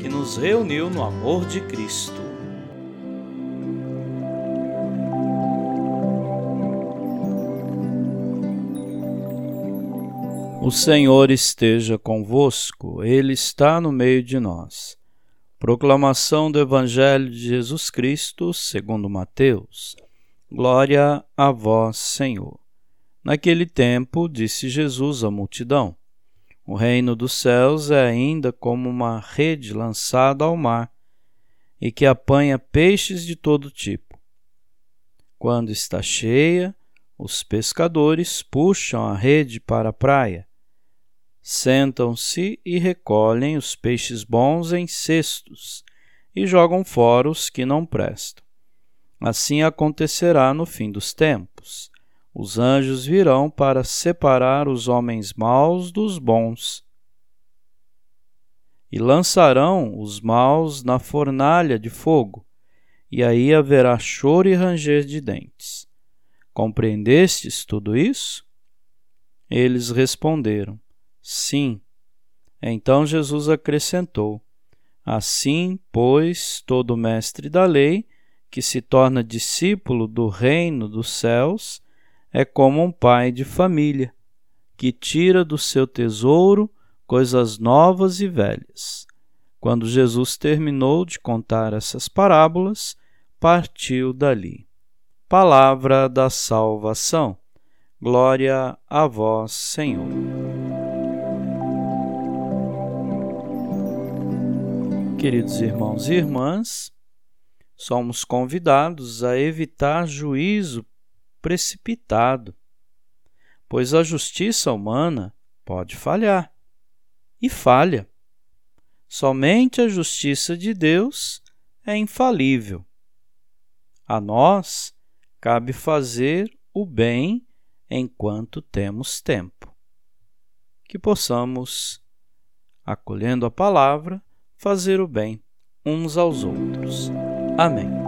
que nos reuniu no amor de Cristo. O Senhor esteja convosco, Ele está no meio de nós. Proclamação do Evangelho de Jesus Cristo, segundo Mateus. Glória a vós, Senhor. Naquele tempo, disse Jesus à multidão: o reino dos céus é ainda como uma rede lançada ao mar e que apanha peixes de todo tipo. Quando está cheia, os pescadores puxam a rede para a praia, sentam-se e recolhem os peixes bons em cestos e jogam fora os que não prestam. Assim acontecerá no fim dos tempos. Os anjos virão para separar os homens maus dos bons e lançarão os maus na fornalha de fogo, e aí haverá choro e ranger de dentes. Compreendestes tudo isso? Eles responderam: Sim. Então Jesus acrescentou: Assim, pois, todo mestre da lei, que se torna discípulo do reino dos céus, é como um pai de família, que tira do seu tesouro coisas novas e velhas. Quando Jesus terminou de contar essas parábolas, partiu dali. Palavra da salvação. Glória a vós, Senhor. Queridos irmãos e irmãs, somos convidados a evitar juízo precipitado, pois a justiça humana pode falhar e falha. Somente a justiça de Deus é infalível. A nós cabe fazer o bem enquanto temos tempo. Que possamos, acolhendo a palavra, fazer o bem uns aos outros. Amém.